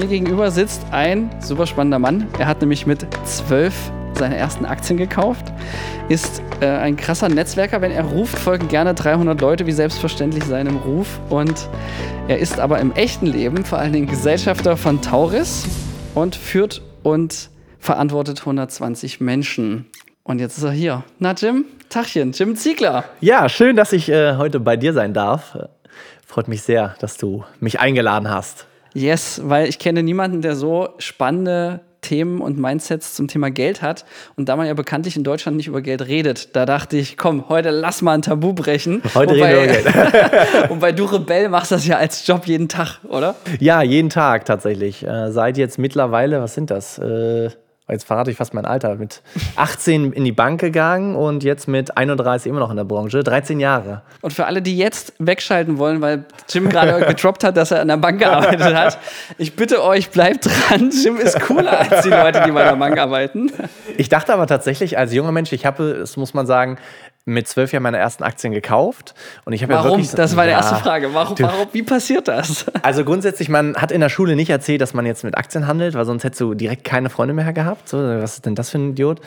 mir gegenüber sitzt ein super spannender Mann. Er hat nämlich mit zwölf seine ersten Aktien gekauft, ist äh, ein krasser Netzwerker. Wenn er ruft, folgen gerne 300 Leute, wie selbstverständlich seinem Ruf. Und er ist aber im echten Leben vor allen Dingen Gesellschafter von Tauris und führt und verantwortet 120 Menschen. Und jetzt ist er hier. Na, Jim, Tachchen, Jim Ziegler. Ja, schön, dass ich äh, heute bei dir sein darf. Freut mich sehr, dass du mich eingeladen hast. Yes, weil ich kenne niemanden, der so spannende Themen und Mindsets zum Thema Geld hat. Und da man ja bekanntlich in Deutschland nicht über Geld redet, da dachte ich, komm, heute lass mal ein Tabu brechen. Heute wobei, reden wir über Geld. und bei du Rebell machst das ja als Job jeden Tag, oder? Ja, jeden Tag tatsächlich. Äh, seit jetzt mittlerweile, was sind das? Äh jetzt verrate ich fast mein Alter, mit 18 in die Bank gegangen und jetzt mit 31 immer noch in der Branche, 13 Jahre. Und für alle, die jetzt wegschalten wollen, weil Jim gerade gedroppt hat, dass er an der Bank gearbeitet hat, ich bitte euch, bleibt dran. Jim ist cooler als die Leute, die bei der Bank arbeiten. Ich dachte aber tatsächlich als junger Mensch, ich habe, das muss man sagen, mit zwölf Jahren meine ersten Aktien gekauft. Und ich habe warum? Ja wirklich, das war die erste Frage. Warum, warum, wie passiert das? Also grundsätzlich, man hat in der Schule nicht erzählt, dass man jetzt mit Aktien handelt, weil sonst hättest du direkt keine Freunde mehr gehabt. So, was ist denn das für ein Idiot?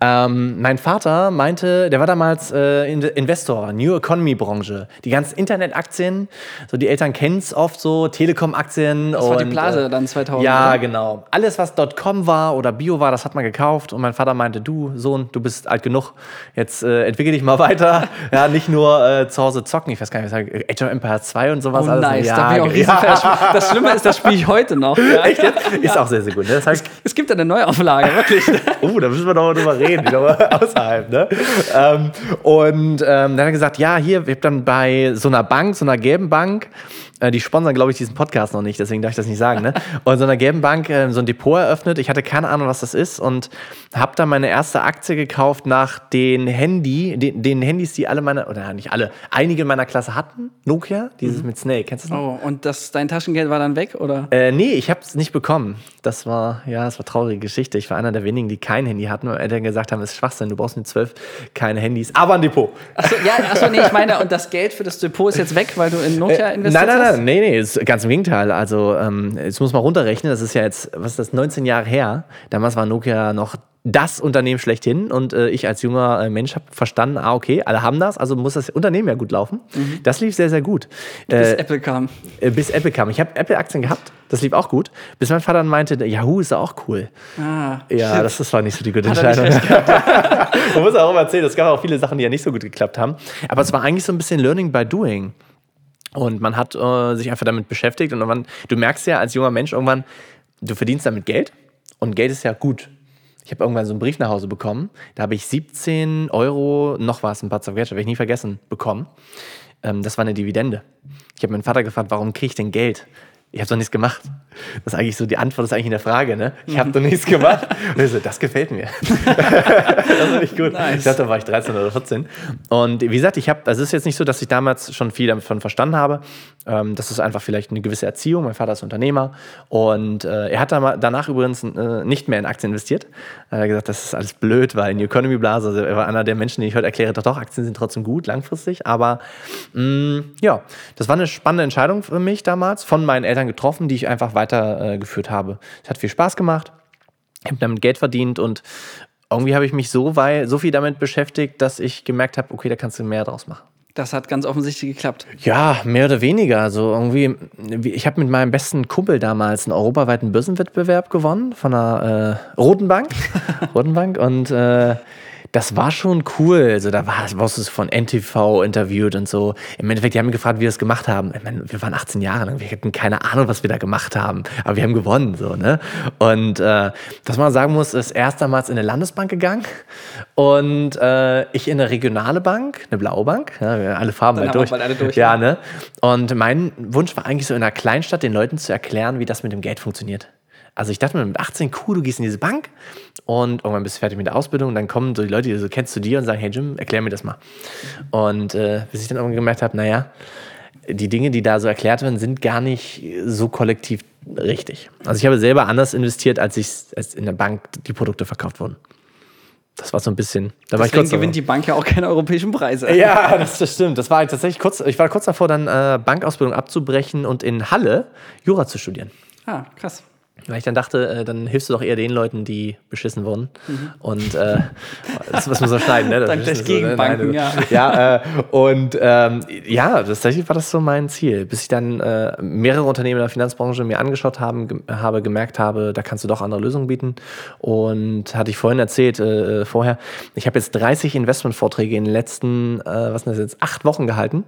Ähm, mein Vater meinte, der war damals äh, Investor, New Economy Branche. Die ganzen Internetaktien, so die Eltern kennen es oft so, Telekom-Aktien. Das war die Blase äh, dann 2000. Ja, oder? genau. Alles, was .com war oder Bio war, das hat man gekauft. Und mein Vater meinte, du Sohn, du bist alt genug, jetzt äh, entwickel dich mal weiter. Ja, nicht nur äh, zu Hause zocken, ich weiß gar nicht, was ich Age of Empires 2 und sowas. Oh, alles. nice, ja, da bin ich auch ja. Das Schlimme ist, das spiele ich heute noch. Ja. Echt? Ist auch sehr, sehr gut. Ne? Das heißt, es, es, gibt eine Neuauflage, wirklich. oh, da müssen wir noch mal drüber reden, außerhalb. Ne? Ähm, und ähm, dann hat er gesagt, ja, hier, wir haben dann bei so einer Bank, so einer gelben Bank, die sponsern, glaube ich, diesen Podcast noch nicht, deswegen darf ich das nicht sagen. Ne? Und so einer gelben Bank äh, so ein Depot eröffnet. Ich hatte keine Ahnung, was das ist und habe dann meine erste Aktie gekauft nach den Handy, den, den Handys, die alle meine, oder nicht alle, einige in meiner Klasse hatten. Nokia, dieses mhm. mit Snake. Kennst du das noch? Oh, und das, dein Taschengeld war dann weg, oder? Äh, nee, ich habe es nicht bekommen. Das war, ja, das war traurige Geschichte. Ich war einer der wenigen, die kein Handy hatten, weil Eltern gesagt haben, es ist Schwachsinn, du brauchst mit zwölf keine Handys, aber ein Depot. Achso, ja, achso, nee, ich meine, und das Geld für das Depot ist jetzt weg, weil du in Nokia äh, investiert hast? Nein, nein, nein, nee, nee, ist ganz im Gegenteil. Also, ähm, jetzt muss man runterrechnen, das ist ja jetzt, was ist das, 19 Jahre her. Damals war Nokia noch das Unternehmen schlechthin und äh, ich als junger äh, Mensch habe verstanden, ah okay, alle haben das, also muss das Unternehmen ja gut laufen. Mhm. Das lief sehr, sehr gut. Bis äh, Apple kam. Äh, bis Apple kam. Ich habe Apple-Aktien gehabt, das lief auch gut, bis mein Vater dann meinte, Yahoo ist auch cool. Ah, ja, shit. das, das war nicht so die gute Entscheidung. Man muss auch immer erzählen, es gab auch viele Sachen, die ja nicht so gut geklappt haben. Aber es war eigentlich so ein bisschen Learning by Doing. Und man hat äh, sich einfach damit beschäftigt und man, du merkst ja als junger Mensch irgendwann, du verdienst damit Geld und Geld ist ja gut. Ich habe irgendwann so einen Brief nach Hause bekommen, da habe ich 17 Euro, noch was, ein of Gadget, werde ich nie vergessen, bekommen. Ähm, das war eine Dividende. Ich habe meinen Vater gefragt, warum kriege ich denn Geld? Ich habe doch nichts gemacht. Das ist eigentlich so, die Antwort ist eigentlich in der Frage, ne? Ich habe doch nichts gemacht. Und ich so, das gefällt mir. das war echt gut. Nice. Ich dachte, da war ich 13 oder 14. Und wie gesagt, ich habe, also es ist jetzt nicht so, dass ich damals schon viel davon verstanden habe. Ähm, das ist einfach vielleicht eine gewisse Erziehung. Mein Vater ist Unternehmer und äh, er hat danach übrigens äh, nicht mehr in Aktien investiert. Er hat gesagt, das ist alles blöd, weil in die Economy Blase, also er war einer der Menschen, die ich heute erkläre, doch, doch, Aktien sind trotzdem gut, langfristig. Aber mh, mm, ja, das war eine spannende Entscheidung für mich damals von meinen Eltern Eltern getroffen, die ich einfach weitergeführt äh, habe. Es hat viel Spaß gemacht. Ich habe damit Geld verdient und irgendwie habe ich mich so, weil, so viel damit beschäftigt, dass ich gemerkt habe, okay, da kannst du mehr draus machen. Das hat ganz offensichtlich geklappt. Ja, mehr oder weniger. Also irgendwie, ich habe mit meinem besten Kumpel damals einen europaweiten Börsenwettbewerb gewonnen von einer äh, Roten Bank. Roten Bank und äh, das war schon cool. Also da war, warst du von NTV interviewt und so. Im Endeffekt, die haben mich gefragt, wie wir es gemacht haben. Ich meine, wir waren 18 Jahre lang, wir hatten keine Ahnung, was wir da gemacht haben. Aber wir haben gewonnen, so, ne? Und äh, was man sagen muss, ist erstmals in eine Landesbank gegangen und äh, ich in eine regionale Bank, eine blaue Bank. Ja, alle Farben Dann durch. Alle durch. Ja, ne? Und mein Wunsch war eigentlich so in einer Kleinstadt den Leuten zu erklären, wie das mit dem Geld funktioniert. Also ich dachte mir mit 18, cool, du gehst in diese Bank und irgendwann bist du fertig mit der Ausbildung und dann kommen so die Leute, die du so kennst zu dir und sagen, hey Jim, erklär mir das mal. Und äh, bis ich dann irgendwann gemerkt habe, naja, die Dinge, die da so erklärt werden, sind gar nicht so kollektiv richtig. Also ich habe selber anders investiert, als ich als in der Bank die Produkte verkauft wurden. Das war so ein bisschen. Da war ich kurz gewinnt die Bank ja auch keine europäischen Preise. Ja, das, das stimmt. Das war tatsächlich kurz. Ich war kurz davor, dann äh, Bankausbildung abzubrechen und in Halle Jura zu studieren. Ah, krass. Weil ich dann dachte, äh, dann hilfst du doch eher den Leuten, die beschissen wurden. Mhm. Und äh, das muss man so schneiden, ne? Dank des Gegenbanken, so, ne? ja. Ja, äh, und ähm, ja, tatsächlich war das so mein Ziel. Bis ich dann äh, mehrere Unternehmen in der Finanzbranche mir angeschaut haben, ge habe, gemerkt habe, da kannst du doch andere Lösungen bieten. Und hatte ich vorhin erzählt, äh, vorher, ich habe jetzt 30 Investmentvorträge in den letzten, äh, was sind das jetzt, acht Wochen gehalten.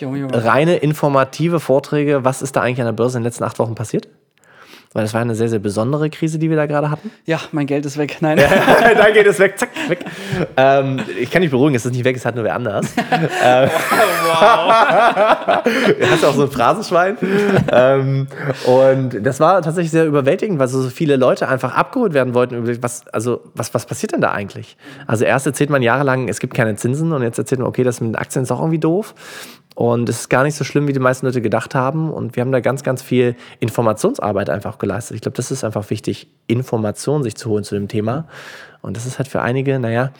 Junge, Junge. Reine informative Vorträge. Was ist da eigentlich an der Börse in den letzten acht Wochen passiert? Weil das war eine sehr, sehr besondere Krise, die wir da gerade hatten. Ja, mein Geld ist weg. Nein. Dein Geld ist weg, zack, weg. Ähm, ich kann dich beruhigen, es ist nicht weg, es hat nur wer anders. ähm, wow. Hast du auch so ein Phrasenschwein? ähm, und das war tatsächlich sehr überwältigend, weil so viele Leute einfach abgeholt werden wollten. Was, also, was, was passiert denn da eigentlich? Also erst erzählt man jahrelang, es gibt keine Zinsen und jetzt erzählt man, okay, das mit Aktien ist auch irgendwie doof. Und es ist gar nicht so schlimm, wie die meisten Leute gedacht haben. Und wir haben da ganz, ganz viel Informationsarbeit einfach geleistet. Ich glaube, das ist einfach wichtig, Informationen sich zu holen zu dem Thema. Und das ist halt für einige, naja,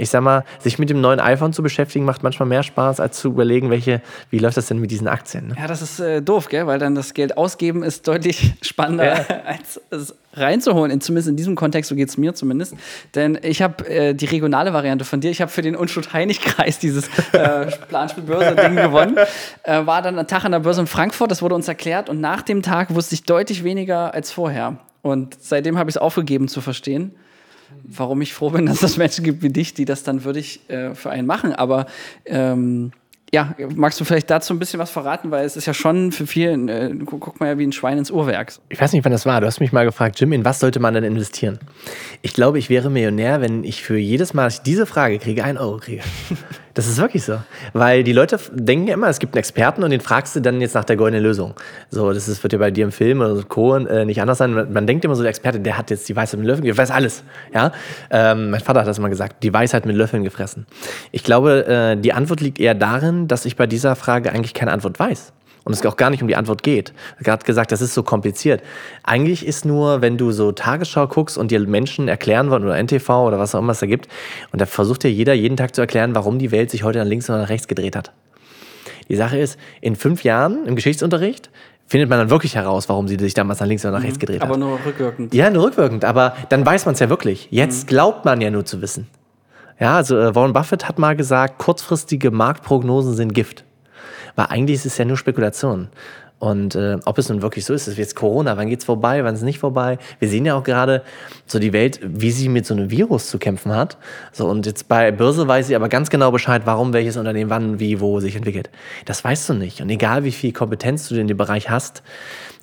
ich sag mal, sich mit dem neuen iPhone zu beschäftigen, macht manchmal mehr Spaß, als zu überlegen, welche, wie läuft das denn mit diesen Aktien. Ne? Ja, das ist äh, doof, gell? weil dann das Geld ausgeben ist deutlich spannender, ja. als es reinzuholen. In, zumindest in diesem Kontext, so geht es mir zumindest. Denn ich habe äh, die regionale Variante von dir. Ich habe für den Unschuld-Heinig-Kreis dieses äh, Planspiel-Börse-Ding gewonnen. Äh, war dann ein Tag an der Börse in Frankfurt, das wurde uns erklärt. Und nach dem Tag wusste ich deutlich weniger als vorher. Und seitdem habe ich es aufgegeben zu verstehen warum ich froh bin, dass es Menschen gibt wie dich, die das dann würdig äh, für einen machen. Aber ähm, ja, magst du vielleicht dazu ein bisschen was verraten, weil es ist ja schon für viele, äh, guck mal ja wie ein Schwein ins Uhrwerk. Ich weiß nicht, wann das war. Du hast mich mal gefragt, Jim, in was sollte man denn investieren? Ich glaube, ich wäre Millionär, wenn ich für jedes Mal, dass ich diese Frage kriege, einen Euro kriege. Das ist wirklich so. Weil die Leute denken immer, es gibt einen Experten und den fragst du dann jetzt nach der goldenen Lösung. So, das ist, wird ja bei dir im Film oder Co. Äh, nicht anders sein. Man, denkt immer so, der Experte, der hat jetzt die Weisheit mit Löffeln, der weiß alles. Ja? Ähm, mein Vater hat das immer gesagt, die Weisheit mit Löffeln gefressen. Ich glaube, äh, die Antwort liegt eher darin, dass ich bei dieser Frage eigentlich keine Antwort weiß und es auch gar nicht um die Antwort geht. Er hat gesagt, das ist so kompliziert. Eigentlich ist nur, wenn du so Tagesschau guckst und dir Menschen erklären wollen oder NTV oder was auch immer es da gibt, und da versucht dir jeder jeden Tag zu erklären, warum die Welt sich heute nach links oder nach rechts gedreht hat. Die Sache ist, in fünf Jahren im Geschichtsunterricht findet man dann wirklich heraus, warum sie sich damals nach links oder nach rechts mhm. gedreht aber hat. Aber nur rückwirkend. Ja, nur rückwirkend, aber dann weiß man es ja wirklich. Jetzt mhm. glaubt man ja nur zu wissen. Ja, also äh, Warren Buffett hat mal gesagt, kurzfristige Marktprognosen sind Gift. Weil eigentlich ist es ja nur Spekulation. Und äh, ob es nun wirklich so ist, ist jetzt Corona, wann geht's vorbei, wann ist es nicht vorbei? Wir sehen ja auch gerade so die Welt, wie sie mit so einem Virus zu kämpfen hat. So und jetzt bei Börse weiß sie aber ganz genau Bescheid, warum welches Unternehmen wann, wie, wo sich entwickelt. Das weißt du nicht. Und egal wie viel Kompetenz du in dem Bereich hast,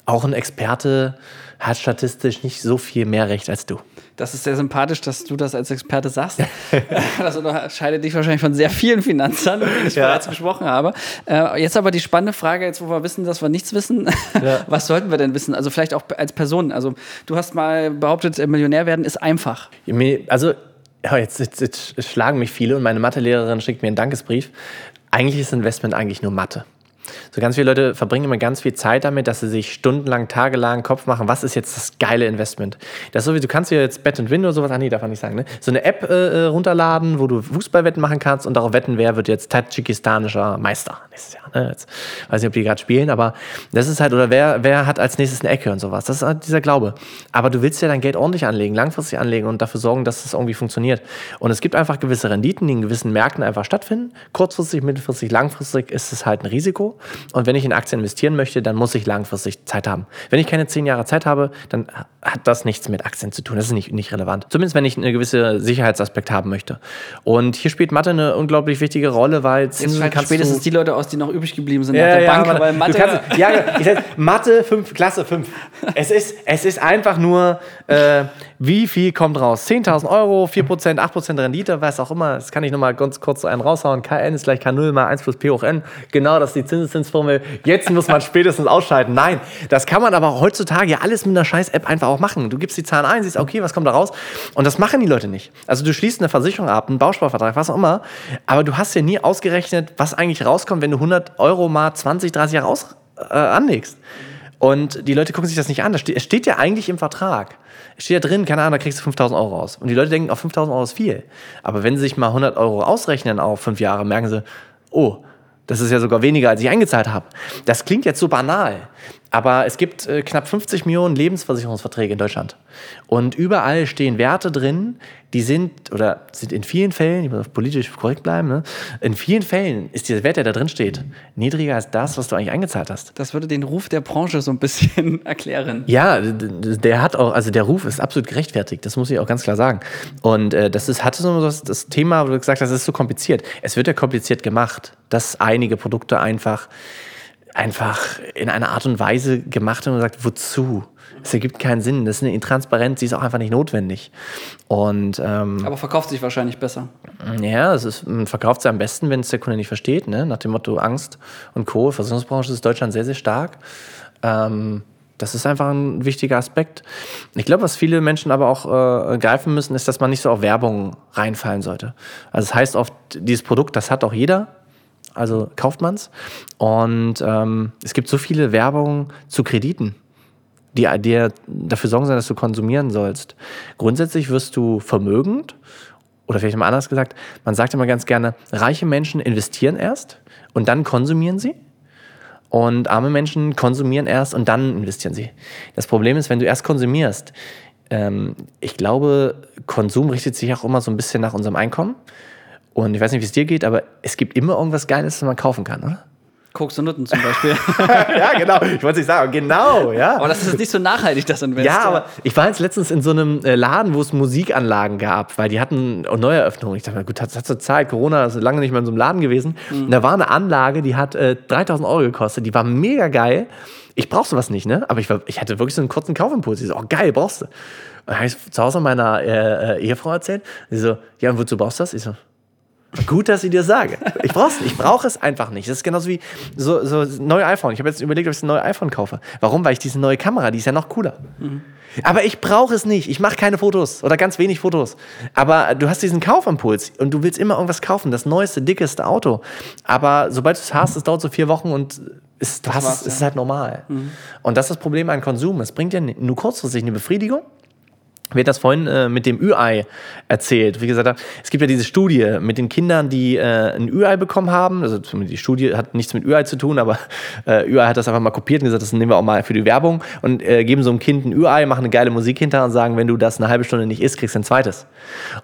auch ein Experte hat statistisch nicht so viel mehr Recht als du. Das ist sehr sympathisch, dass du das als Experte sagst. das unterscheidet dich wahrscheinlich von sehr vielen Finanzern, mit denen ich ja. bereits gesprochen habe. Äh, jetzt aber die spannende Frage, jetzt wo wir wissen, dass wir nichts wissen, ja. was sollten wir denn wissen? Also vielleicht auch als Person. Also du hast mal behauptet, äh, Millionär werden ist einfach. Also jetzt, jetzt, jetzt schlagen mich viele und meine Mathelehrerin schickt mir einen Dankesbrief. Eigentlich ist Investment eigentlich nur Mathe. So ganz viele Leute verbringen immer ganz viel Zeit damit, dass sie sich stundenlang, tagelang Kopf machen, was ist jetzt das geile Investment. Das ist so wie, du kannst dir jetzt Bet and Win oder sowas, ah nee, darf man nicht sagen, ne? So eine App äh, äh, runterladen, wo du Fußballwetten machen kannst und darauf wetten, wer wird jetzt tadschikistanischer Meister nächstes Jahr. Ne? Jetzt weiß nicht, ob die gerade spielen, aber das ist halt, oder wer, wer hat als nächstes eine Ecke und sowas. Das ist halt dieser Glaube. Aber du willst ja dein Geld ordentlich anlegen, langfristig anlegen und dafür sorgen, dass das irgendwie funktioniert. Und es gibt einfach gewisse Renditen, die in gewissen Märkten einfach stattfinden. Kurzfristig, mittelfristig, langfristig ist es halt ein Risiko. Und wenn ich in Aktien investieren möchte, dann muss ich langfristig Zeit haben. Wenn ich keine zehn Jahre Zeit habe, dann hat das nichts mit Aktien zu tun. Das ist nicht, nicht relevant. Zumindest wenn ich einen gewissen Sicherheitsaspekt haben möchte. Und hier spielt Mathe eine unglaublich wichtige Rolle, weil Zinsen Jetzt kannst spätestens die Leute aus, die noch übrig geblieben sind ja, nach der ja, Bank, weil Mathe. Kannst, ja, ich sag, Mathe 5, Klasse 5. Es ist, es ist einfach nur, äh, wie viel kommt raus? 10.000 Euro, 4%, 8% Rendite, was auch immer. Das kann ich nochmal ganz kurz so einen raushauen. Kn ist gleich K0 mal 1 plus P hoch N. Genau, das ist die Zinseszinsformel. Jetzt muss man spätestens ausschalten. Nein, das kann man aber heutzutage ja alles mit einer scheiß App einfach auch machen. Du gibst die Zahlen ein, siehst, okay, was kommt da raus? Und das machen die Leute nicht. Also du schließt eine Versicherung ab, einen Bausparvertrag, was auch immer, aber du hast ja nie ausgerechnet, was eigentlich rauskommt, wenn du 100 Euro mal 20, 30 Jahre aus, äh, anlegst. Und die Leute gucken sich das nicht an. Es steht, steht ja eigentlich im Vertrag. Es steht ja drin, keine Ahnung, da kriegst du 5000 Euro raus. Und die Leute denken, auf 5000 Euro ist viel. Aber wenn sie sich mal 100 Euro ausrechnen auf fünf Jahre, merken sie, oh, das ist ja sogar weniger, als ich eingezahlt habe. Das klingt jetzt so banal. Aber es gibt äh, knapp 50 Millionen Lebensversicherungsverträge in Deutschland. Und überall stehen Werte drin, die sind, oder sind in vielen Fällen, ich muss politisch korrekt bleiben, ne? in vielen Fällen ist dieser Wert, der da drin steht, niedriger als das, was du eigentlich eingezahlt hast. Das würde den Ruf der Branche so ein bisschen erklären. Ja, der hat auch, also der Ruf ist absolut gerechtfertigt, das muss ich auch ganz klar sagen. Und äh, das ist, hatte so das, das Thema, wo du gesagt hast, das ist so kompliziert. Es wird ja kompliziert gemacht, dass einige Produkte einfach einfach in einer Art und Weise gemacht und man sagt, wozu? Es ergibt keinen Sinn. Das ist eine Intransparenz, die ist auch einfach nicht notwendig. Und, ähm, Aber verkauft sich wahrscheinlich besser. Ja, es ist, man verkauft sie am besten, wenn es der Kunde nicht versteht. Ne? Nach dem Motto Angst und Co. Versicherungsbranche ist Deutschland sehr, sehr stark. Ähm, das ist einfach ein wichtiger Aspekt. Ich glaube, was viele Menschen aber auch äh, greifen müssen, ist, dass man nicht so auf Werbung reinfallen sollte. Also es das heißt oft, dieses Produkt, das hat auch jeder also kauft man es. Und ähm, es gibt so viele Werbungen zu Krediten, die dir dafür sorgen sollen, dass du konsumieren sollst. Grundsätzlich wirst du vermögend, oder vielleicht mal anders gesagt, man sagt immer ganz gerne, reiche Menschen investieren erst und dann konsumieren sie. Und arme Menschen konsumieren erst und dann investieren sie. Das Problem ist, wenn du erst konsumierst, ähm, ich glaube, Konsum richtet sich auch immer so ein bisschen nach unserem Einkommen. Und ich weiß nicht, wie es dir geht, aber es gibt immer irgendwas Geiles, was man kaufen kann, oder? Koks und Nutten zum Beispiel. ja, genau. Ich wollte nicht sagen, genau, ja. Aber das ist nicht so nachhaltig, das Invest. Ja, aber ich war jetzt letztens in so einem äh, Laden, wo es Musikanlagen gab, weil die hatten Neueröffnungen. Ich dachte, gut, hat, hat zur Zeit, Corona ist lange nicht mehr in so einem Laden gewesen. Mhm. Und da war eine Anlage, die hat äh, 3000 Euro gekostet. Die war mega geil. Ich brauch sowas nicht, ne? Aber ich, war, ich hatte wirklich so einen kurzen Kaufimpuls. Ich so, oh geil, brauchst du. Und dann habe ich zu Hause meiner äh, äh, Ehefrau erzählt. Sie so, ja, und wozu brauchst du das? Ich so, Gut, dass ich dir sage. Ich brauch's nicht. Ich brauche es einfach nicht. Das ist genauso wie so, so neue iPhone. Ich habe jetzt überlegt, ob ich ein neues iPhone kaufe. Warum? Weil ich diese neue Kamera, die ist ja noch cooler. Mhm. Aber ich brauche es nicht. Ich mache keine Fotos oder ganz wenig Fotos. Aber du hast diesen Kaufimpuls und du willst immer irgendwas kaufen, das neueste, dickeste Auto. Aber sobald du es hast, es dauert so vier Wochen und es, du hast, es ist halt normal. Mhm. Und das ist das Problem an Konsum. Es bringt dir nur kurzfristig eine Befriedigung wir hat das vorhin äh, mit dem Ü-Ei erzählt. Wie gesagt, es gibt ja diese Studie mit den Kindern, die äh, ein Ü-Ei bekommen haben. Also die Studie hat nichts mit Ü-Ei zu tun, aber äh, Ü-Ei hat das einfach mal kopiert und gesagt, das nehmen wir auch mal für die Werbung und äh, geben so einem Kind ein Ü-Ei, machen eine geile Musik hinter und sagen, wenn du das eine halbe Stunde nicht isst, kriegst du ein zweites.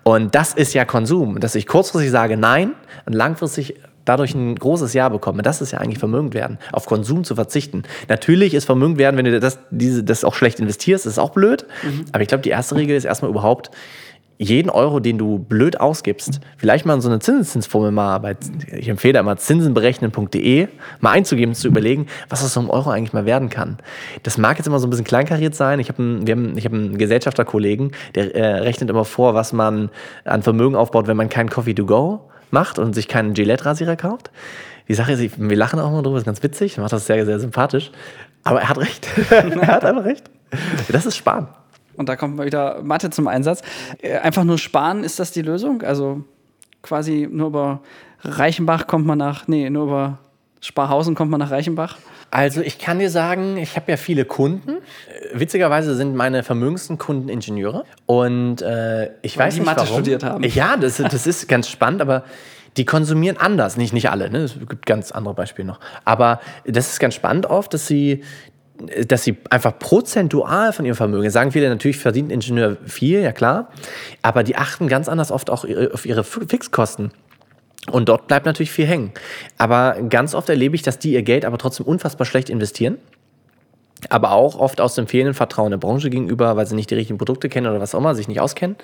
Und das ist ja Konsum. Dass ich kurzfristig sage Nein und langfristig dadurch ein großes Jahr bekomme. Das ist ja eigentlich vermögend werden, auf Konsum zu verzichten. Natürlich ist vermögend werden, wenn du das, diese, das auch schlecht investierst, ist auch blöd. Mhm. Aber ich glaube, die erste Regel ist erstmal überhaupt, jeden Euro, den du blöd ausgibst, vielleicht mal in so eine Zinseszinsformel mal bei, ich empfehle immer zinsenberechnen.de, mal einzugeben, zu überlegen, was aus so einem Euro eigentlich mal werden kann. Das mag jetzt immer so ein bisschen kleinkariert sein. Ich habe einen, haben, ich hab einen Gesellschafterkollegen, der äh, rechnet immer vor, was man an Vermögen aufbaut, wenn man kein Coffee to go macht und sich keinen Gillette-Rasierer kauft. Die Sache ist, wir lachen auch mal drüber, ist ganz witzig, macht das sehr, sehr sympathisch. Aber er hat recht. er hat einfach recht. Das ist Sparen. Und da kommt mal wieder Mathe zum Einsatz. Äh, einfach nur sparen, ist das die Lösung? Also quasi nur über Reichenbach kommt man nach, nee, nur über Sparhausen kommt man nach Reichenbach? Also ich kann dir sagen, ich habe ja viele Kunden. Witzigerweise sind meine vermögendsten Kunden Ingenieure. Und äh, ich Weil weiß die nicht, Mathe warum. studiert haben. Ja, das, das ist ganz spannend, aber die konsumieren anders. Nicht, nicht alle, ne? es gibt ganz andere Beispiele noch. Aber das ist ganz spannend oft, dass sie, dass sie einfach prozentual von ihrem Vermögen, sagen viele, natürlich verdient Ingenieur viel, ja klar, aber die achten ganz anders oft auch auf ihre Fixkosten. Und dort bleibt natürlich viel hängen. Aber ganz oft erlebe ich, dass die ihr Geld aber trotzdem unfassbar schlecht investieren. Aber auch oft aus dem fehlenden Vertrauen der Branche gegenüber, weil sie nicht die richtigen Produkte kennen oder was auch immer, sich nicht auskennen.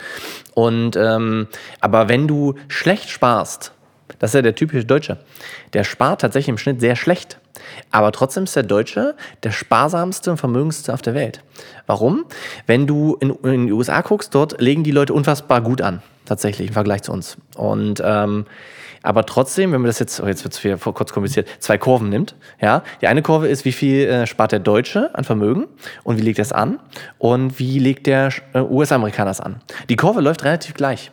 Und ähm, aber wenn du schlecht sparst, das ist ja der typische Deutsche, der spart tatsächlich im Schnitt sehr schlecht. Aber trotzdem ist der Deutsche der sparsamste und vermögendste auf der Welt. Warum? Wenn du in, in die USA guckst, dort legen die Leute unfassbar gut an, tatsächlich im Vergleich zu uns. Und ähm, aber trotzdem, wenn man das jetzt, oh jetzt wird es wieder kurz kompliziert, zwei Kurven nimmt, ja, die eine Kurve ist, wie viel äh, spart der Deutsche an Vermögen und wie legt er es an und wie legt der äh, US-Amerikaner es an. Die Kurve läuft relativ gleich,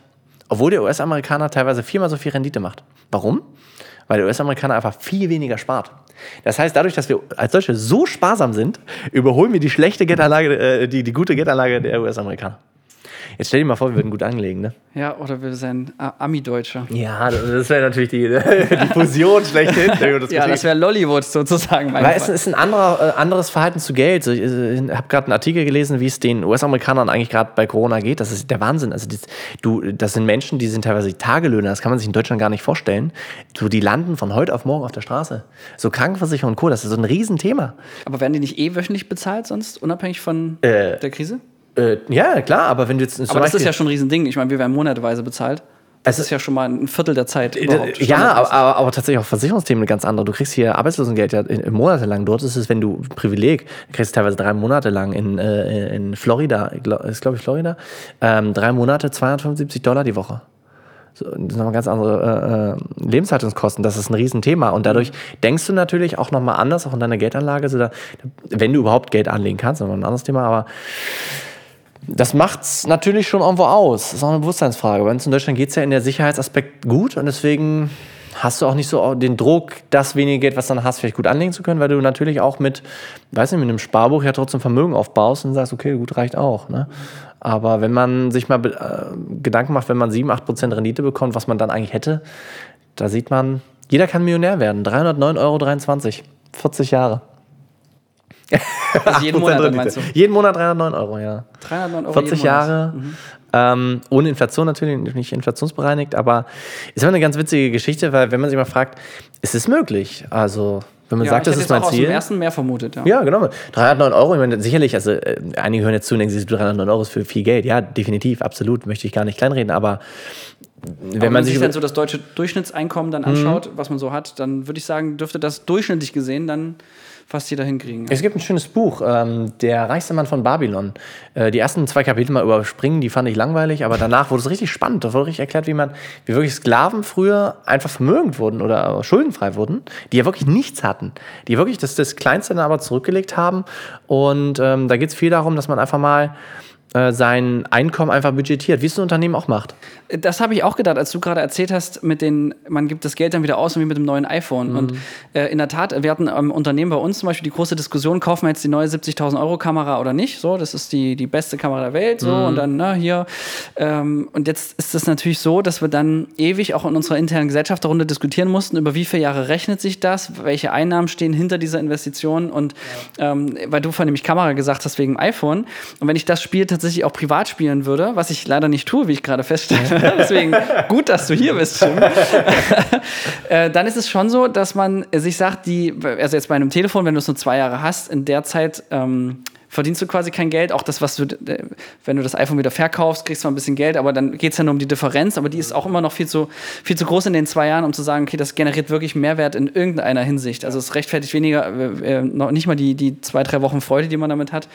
obwohl der US-Amerikaner teilweise viermal so viel Rendite macht. Warum? Weil der US-Amerikaner einfach viel weniger spart. Das heißt, dadurch, dass wir als Deutsche so sparsam sind, überholen wir die schlechte Geldanlage, äh, die, die gute Geldanlage der US-Amerikaner. Jetzt stell dir mal vor, wir würden gut anlegen, ne? Ja, oder wir sind Ami-Deutscher. Ja, das wäre natürlich die, die Fusion schlechthin. Das ja, das wäre Lollywood sozusagen. Weil es ist ein anderer, äh, anderes Verhalten zu Geld. Ich, ich habe gerade einen Artikel gelesen, wie es den US-Amerikanern eigentlich gerade bei Corona geht. Das ist der Wahnsinn. Also das, du, das sind Menschen, die sind teilweise Tagelöhner. Das kann man sich in Deutschland gar nicht vorstellen. Du, die landen von heute auf morgen auf der Straße. So Krankenversicherung und Co. Das ist so ein Riesenthema. Aber werden die nicht eh wöchentlich bezahlt sonst, unabhängig von äh, der Krise? Äh, ja, klar, aber wenn du jetzt. Aber das ist ja schon ein Riesending. Ich meine, wir werden monateweise bezahlt. Das ist ja schon mal ein Viertel der Zeit. Äh, ja, aber, aber, aber, tatsächlich auch Versicherungsthemen eine ganz andere. Du kriegst hier Arbeitslosengeld ja in, in monatelang. Dort ist es, wenn du Privileg, kriegst teilweise drei Monate lang in, äh, in Florida, ist glaube ich Florida, ähm, drei Monate 275 Dollar die Woche. So, das sind nochmal ganz andere äh, äh, Lebenshaltungskosten. Das ist ein Riesenthema. Und dadurch denkst du natürlich auch nochmal anders, auch in deiner Geldanlage, so da, wenn du überhaupt Geld anlegen kannst, ist ein anderes Thema, aber das macht es natürlich schon irgendwo aus. Das ist auch eine Bewusstseinsfrage. Bei uns in Deutschland geht es ja in der Sicherheitsaspekt gut und deswegen hast du auch nicht so den Druck, das wenige Geld, was du dann hast, vielleicht gut anlegen zu können, weil du natürlich auch mit, weiß nicht, mit einem Sparbuch ja trotzdem Vermögen aufbaust und sagst, okay, gut, reicht auch. Ne? Aber wenn man sich mal äh, Gedanken macht, wenn man 7, 8 Prozent Rendite bekommt, was man dann eigentlich hätte, da sieht man, jeder kann Millionär werden. 309,23 Euro, 40 Jahre. Also jeden Monat, dann meinst du? Jeden Monat 309 Euro, ja. 309 Euro 40 Jahre. Mhm. Ähm, ohne Inflation natürlich, nicht inflationsbereinigt, aber ist immer eine ganz witzige Geschichte, weil wenn man sich mal fragt, ist es möglich? Also, wenn man ja, sagt, das ist mein Ziel. Ich hätte ersten mehr vermutet, ja. Ja, genau. 309 Euro, ich meine, sicherlich, also äh, einige hören jetzt zu und denken, 309 Euro ist für viel Geld. Ja, definitiv, absolut, möchte ich gar nicht kleinreden, aber wenn aber man sich dann so das deutsche Durchschnittseinkommen dann anschaut, mhm. was man so hat, dann würde ich sagen, dürfte das durchschnittlich gesehen dann fast jeder hinkriegen. Es gibt ein schönes Buch, ähm, Der reichste Mann von Babylon. Äh, die ersten zwei Kapitel mal überspringen, die fand ich langweilig, aber danach wurde es richtig spannend. Da wurde richtig erklärt, wie man, wie wirklich Sklaven früher einfach vermögend wurden oder schuldenfrei wurden, die ja wirklich nichts hatten. Die wirklich das, das Kleinste dann aber zurückgelegt haben. Und ähm, da geht es viel darum, dass man einfach mal sein Einkommen einfach budgetiert, wie es ein Unternehmen auch macht. Das habe ich auch gedacht, als du gerade erzählt hast, mit den, man gibt das Geld dann wieder aus, wie mit dem neuen iPhone. Mhm. Und äh, in der Tat, wir hatten am Unternehmen bei uns zum Beispiel die große Diskussion, kaufen wir jetzt die neue 70.000 Euro Kamera oder nicht? So, das ist die, die beste Kamera der Welt. So, mhm. und dann, na, hier. Ähm, und jetzt ist es natürlich so, dass wir dann ewig auch in unserer internen Gesellschafterrunde diskutieren mussten, über wie viele Jahre rechnet sich das, welche Einnahmen stehen hinter dieser Investition. Und ja. ähm, weil du vorhin nämlich Kamera gesagt hast wegen iPhone. Und wenn ich das Spiel tatsächlich auch privat spielen würde, was ich leider nicht tue, wie ich gerade feststelle. Deswegen gut, dass du hier bist, Jim. äh, dann ist es schon so, dass man sich sagt, die, also jetzt bei einem Telefon, wenn du es nur zwei Jahre hast, in der Zeit ähm, verdienst du quasi kein Geld. Auch das, was du, äh, wenn du das iPhone wieder verkaufst, kriegst du mal ein bisschen Geld, aber dann geht es ja nur um die Differenz. Aber die ist auch immer noch viel zu, viel zu groß in den zwei Jahren, um zu sagen, okay, das generiert wirklich Mehrwert in irgendeiner Hinsicht. Also es rechtfertigt weniger, äh, äh, noch nicht mal die, die zwei, drei Wochen Freude, die man damit hat,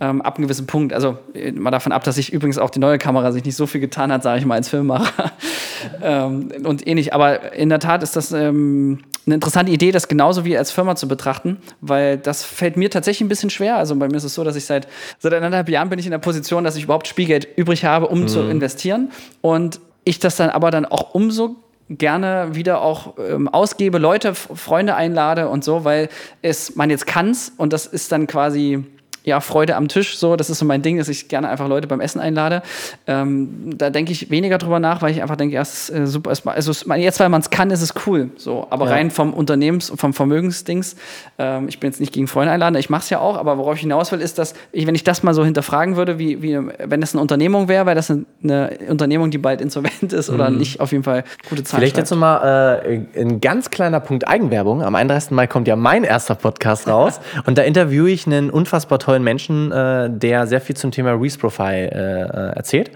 ähm, ab einem gewissen Punkt. Also äh, mal davon ab, dass sich übrigens auch die neue Kamera sich nicht so viel getan hat, sage ich mal, als Filmemacher. ähm, und ähnlich. Aber in der Tat ist das ähm, eine interessante Idee, das genauso wie als Firma zu betrachten, weil das fällt mir tatsächlich ein bisschen schwer. Also bei mir ist es so, dass ich seit, seit eineinhalb Jahren bin ich in der Position, dass ich überhaupt Spielgeld übrig habe, um mhm. zu investieren. Und ich das dann aber dann auch umso gerne wieder auch ähm, ausgebe, Leute, Freunde einlade und so, weil es man jetzt kann's und das ist dann quasi ja, Freude am Tisch, so, das ist so mein Ding, dass ich gerne einfach Leute beim Essen einlade. Ähm, da denke ich weniger drüber nach, weil ich einfach denke, ja, es ist äh, super, also jetzt, weil man es kann, ist es cool. So, aber ja. rein vom Unternehmens- vom Vermögensdings, ähm, ich bin jetzt nicht gegen Freunde einladen, ich mache es ja auch, aber worauf ich hinaus will, ist, dass ich, wenn ich das mal so hinterfragen würde, wie, wie wenn das eine Unternehmung wäre, wäre das eine, eine, Unternehmung, die bald insolvent ist oder mhm. nicht auf jeden Fall gute Zahlen Vielleicht jetzt nochmal äh, ein ganz kleiner Punkt Eigenwerbung. Am 31. Mai kommt ja mein erster Podcast raus und da interviewe ich einen unfassbar tollen tollen Menschen, äh, der sehr viel zum Thema Reese Profile äh, äh erzählt.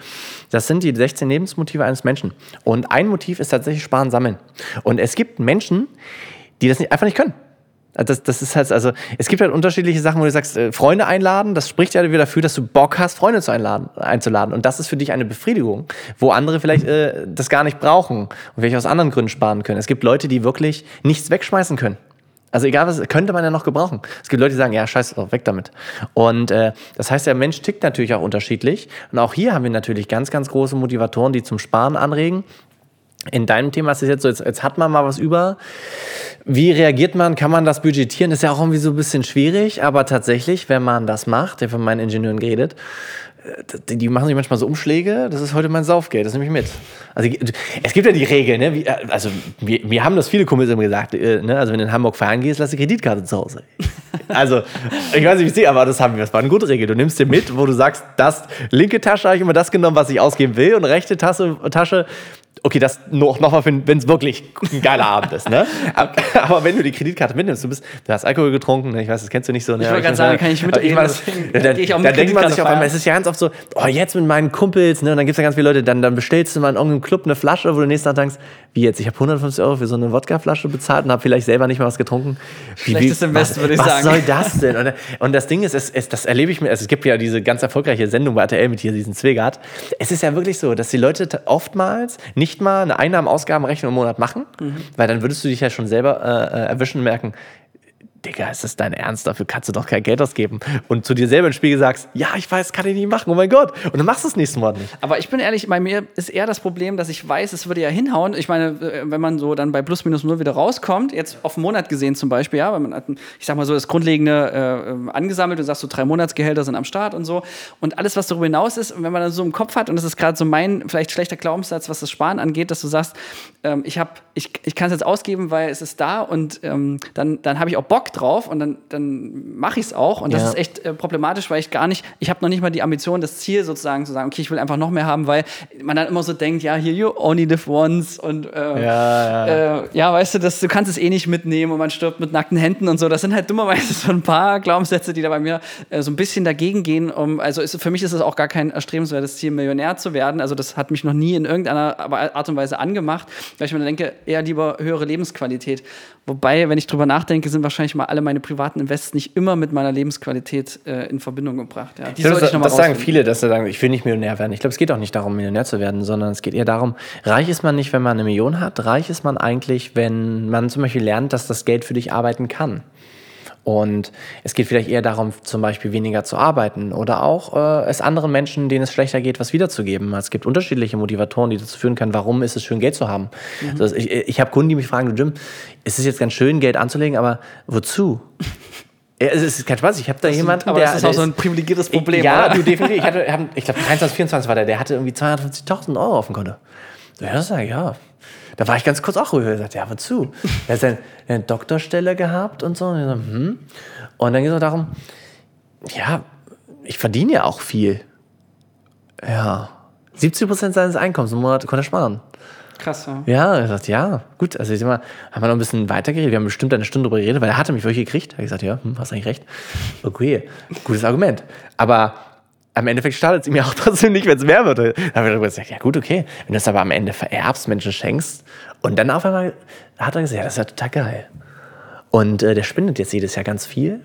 Das sind die 16 Lebensmotive eines Menschen. Und ein Motiv ist tatsächlich Sparen, Sammeln. Und es gibt Menschen, die das nicht, einfach nicht können. Das, das ist halt, also, es gibt halt unterschiedliche Sachen, wo du sagst, äh, Freunde einladen, das spricht ja wieder dafür, dass du Bock hast, Freunde zu einladen, einzuladen. Und das ist für dich eine Befriedigung, wo andere vielleicht äh, das gar nicht brauchen und vielleicht aus anderen Gründen sparen können. Es gibt Leute, die wirklich nichts wegschmeißen können. Also egal was, könnte man ja noch gebrauchen. Es gibt Leute, die sagen, ja, scheiß drauf, weg damit. Und äh, das heißt, der Mensch tickt natürlich auch unterschiedlich. Und auch hier haben wir natürlich ganz, ganz große Motivatoren, die zum Sparen anregen. In deinem Thema ist es jetzt so, jetzt, jetzt hat man mal was über. Wie reagiert man? Kann man das budgetieren? Ist ja auch irgendwie so ein bisschen schwierig, aber tatsächlich, wenn man das macht, habe von meinen Ingenieuren geredet, die, die machen sich manchmal so Umschläge, das ist heute mein Saufgeld, das nehme ich mit. Also es gibt ja die Regel, ne? Wie, also wir, wir haben das viele Kumpels immer gesagt, äh, ne? also wenn du in Hamburg feiern gehst, lass die Kreditkarte zu Hause. Also, ich weiß nicht, wie es dir, aber das haben wir, das war eine gute Regel. Du nimmst dir mit, wo du sagst, das linke Tasche habe ich immer das genommen, was ich ausgeben will und rechte Tasche, Tasche okay, das noch, noch mal, wenn es wirklich ein geiler Abend ist, ne? Aber wenn du die Kreditkarte mitnimmst, du bist, du hast Alkohol getrunken, ich weiß, das kennst du nicht so. Ne? Ich wollte gerade sagen, kann ich mitreden, ich meine, dann, ich dann denkt man sich auf einmal, es ist ja ganz oft so, oh, jetzt mit meinen Kumpels, ne? Und dann gibt es ja ganz viele Leute, dann, dann bestellst du mal in irgendeinem Club eine Flasche, wo du nächsten Tag denkst, wie jetzt, ich habe 150 Euro für so eine Wodkaflasche bezahlt und habe vielleicht selber nicht mal was getrunken. Wie, Schlechtes Invest, würde ich was sagen. Was soll das denn? Und, und das Ding ist, es, es, das erlebe ich mir, also es gibt ja diese ganz erfolgreiche Sendung bei RTL mit hier, diesen Zwegart. Es ist ja wirklich so, dass die Leute oftmals nicht mal eine Einnahme Ausgabenrechnung im Monat machen, mhm. weil dann würdest du dich ja schon selber äh, äh erwischen und merken, Digga, ist das dein Ernst? Dafür kannst du doch kein Geld ausgeben. Und zu dir selber im Spiegel sagst, ja, ich weiß, kann ich nicht machen, oh mein Gott. Und dann machst du es nächsten Monat nicht. Aber ich bin ehrlich, bei mir ist eher das Problem, dass ich weiß, es würde ja hinhauen. Ich meine, äh, wenn man so dann bei plus minus null wieder rauskommt, jetzt auf einen Monat gesehen zum Beispiel, ja, wenn man hat, ich sag mal so, das Grundlegende äh, angesammelt und sagst so, drei Monatsgehälter sind am Start und so. Und alles, was darüber hinaus ist, wenn man dann so im Kopf hat, und das ist gerade so mein vielleicht schlechter Glaubenssatz, was das Sparen angeht, dass du sagst, ähm, ich, ich, ich kann es jetzt ausgeben, weil es ist da und ähm, dann, dann habe ich auch Bock drauf und dann dann mache ich es auch. Und das ja. ist echt äh, problematisch, weil ich gar nicht, ich habe noch nicht mal die Ambition, das Ziel sozusagen zu sagen, okay, ich will einfach noch mehr haben, weil man dann immer so denkt, ja, hier, you only live once und äh, ja, ja. Äh, ja, weißt du, das, du kannst es eh nicht mitnehmen und man stirbt mit nackten Händen und so. Das sind halt dummerweise so ein paar Glaubenssätze, die da bei mir äh, so ein bisschen dagegen gehen. Um, also ist, für mich ist es auch gar kein erstrebenswertes Ziel, Millionär zu werden. Also das hat mich noch nie in irgendeiner Art und Weise angemacht, weil ich mir denke, eher lieber höhere Lebensqualität. Wobei, wenn ich drüber nachdenke, sind wahrscheinlich mal alle meine privaten Invests nicht immer mit meiner Lebensqualität äh, in Verbindung gebracht. Ja, die das, ich das sagen viele, dass sie sagen, ich will nicht Millionär werden. Ich glaube, es geht auch nicht darum, Millionär zu werden, sondern es geht eher darum, reich ist man nicht, wenn man eine Million hat. Reich ist man eigentlich, wenn man zum Beispiel lernt, dass das Geld für dich arbeiten kann. Und es geht vielleicht eher darum, zum Beispiel weniger zu arbeiten oder auch äh, es anderen Menschen, denen es schlechter geht, was wiederzugeben. Es gibt unterschiedliche Motivatoren, die dazu führen können, warum ist es schön, Geld zu haben. Mhm. Also ich ich habe Kunden, die mich fragen, du Jim, es ist jetzt ganz schön, Geld anzulegen, aber wozu? Ja, es ist kein Spaß. Ich habe da das jemanden, aber der. das ist auch so ein privilegiertes Problem. Ja, oder? du definitiv. Ich, hatte, ich glaube, 23, 24 war der, der hatte irgendwie 250.000 Euro auf dem Konto. Ja, das sag ich, ja. Da war ich ganz kurz auch rüber. Ich sagte, ja, wozu? Er hat eine Doktorstelle gehabt und so. Und, so, hm. und dann geht es darum, ja, ich verdiene ja auch viel. Ja. 70 Prozent seines Einkommens im Monat konnte er sparen. Krass, ja. Ja, er sagt, ja, gut. Also ich sag mal, haben wir noch ein bisschen weitergeredet. Wir haben bestimmt eine Stunde darüber geredet, weil er hatte mich wirklich gekriegt. Er hat gesagt, ja, hm, hast eigentlich recht. Okay, gutes Argument. Aber am Endeffekt startet es ihm ja auch trotzdem nicht, wenn es mehr wird. Da habe ich gesagt, ja gut, okay. Wenn du es aber am Ende vererbst, Menschen schenkst und dann auf einmal hat er gesagt, ja, das ist ja total geil. Und äh, der spendet jetzt jedes Jahr ganz viel.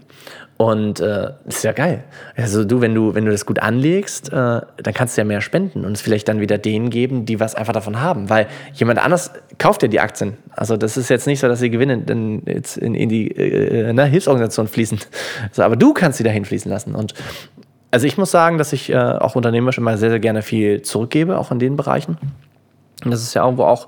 Und äh, ist ja geil. Also du, wenn du, wenn du das gut anlegst, äh, dann kannst du ja mehr spenden und es vielleicht dann wieder denen geben, die was einfach davon haben. Weil jemand anders kauft ja die Aktien. Also das ist jetzt nicht so, dass die Gewinne jetzt in, in die äh, ne, Hilfsorganisation fließen. Also, aber du kannst sie dahin fließen lassen. Und also ich muss sagen, dass ich äh, auch unternehmerisch immer sehr, sehr gerne viel zurückgebe, auch in den Bereichen. Und das ist ja irgendwo auch